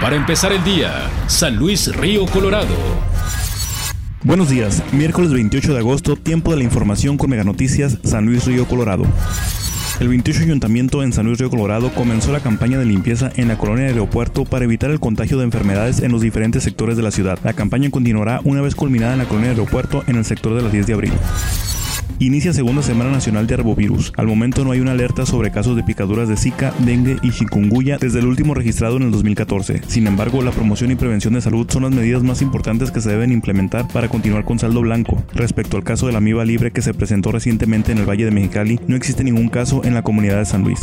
Para empezar el día, San Luis Río Colorado. Buenos días, miércoles 28 de agosto, tiempo de la información con Mega Noticias, San Luis Río Colorado. El 28 Ayuntamiento en San Luis Río Colorado comenzó la campaña de limpieza en la colonia aeropuerto para evitar el contagio de enfermedades en los diferentes sectores de la ciudad. La campaña continuará una vez culminada en la colonia aeropuerto en el sector de las 10 de abril. Inicia segunda semana nacional de arbovirus. Al momento no hay una alerta sobre casos de picaduras de Zika, dengue y chikungunya desde el último registrado en el 2014. Sin embargo, la promoción y prevención de salud son las medidas más importantes que se deben implementar para continuar con saldo blanco. Respecto al caso de la amiba libre que se presentó recientemente en el Valle de Mexicali, no existe ningún caso en la comunidad de San Luis.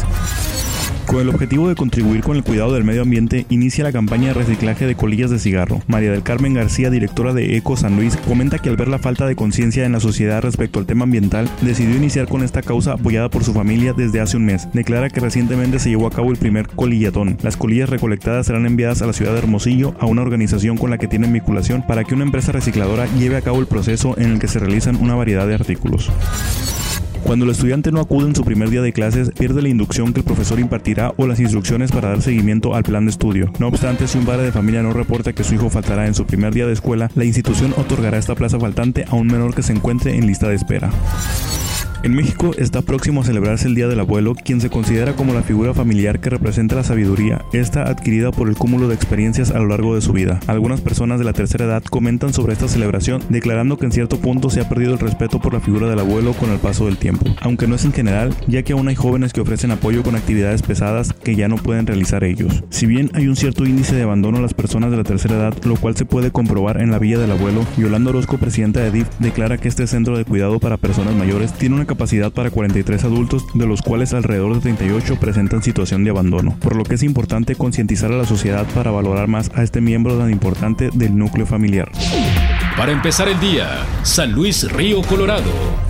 Con el objetivo de contribuir con el cuidado del medio ambiente, inicia la campaña de reciclaje de colillas de cigarro. María del Carmen García, directora de Eco San Luis, comenta que al ver la falta de conciencia en la sociedad respecto al tema ambiental, decidió iniciar con esta causa apoyada por su familia desde hace un mes. Declara que recientemente se llevó a cabo el primer colillatón. Las colillas recolectadas serán enviadas a la ciudad de Hermosillo a una organización con la que tienen vinculación para que una empresa recicladora lleve a cabo el proceso en el que se realizan una variedad de artículos. Cuando el estudiante no acude en su primer día de clases, pierde la inducción que el profesor impartirá o las instrucciones para dar seguimiento al plan de estudio. No obstante, si un padre de familia no reporta que su hijo faltará en su primer día de escuela, la institución otorgará esta plaza faltante a un menor que se encuentre en lista de espera. En México está próximo a celebrarse el Día del Abuelo, quien se considera como la figura familiar que representa la sabiduría, esta adquirida por el cúmulo de experiencias a lo largo de su vida. Algunas personas de la tercera edad comentan sobre esta celebración, declarando que en cierto punto se ha perdido el respeto por la figura del abuelo con el paso del tiempo, aunque no es en general, ya que aún hay jóvenes que ofrecen apoyo con actividades pesadas que ya no pueden realizar ellos. Si bien hay un cierto índice de abandono a las personas de la tercera edad, lo cual se puede comprobar en la Villa del Abuelo, Yolanda Orozco, presidenta de DIF, declara que este centro de cuidado para personas mayores tiene una capacidad para 43 adultos, de los cuales alrededor de 38 presentan situación de abandono, por lo que es importante concientizar a la sociedad para valorar más a este miembro tan importante del núcleo familiar. Para empezar el día, San Luis Río Colorado.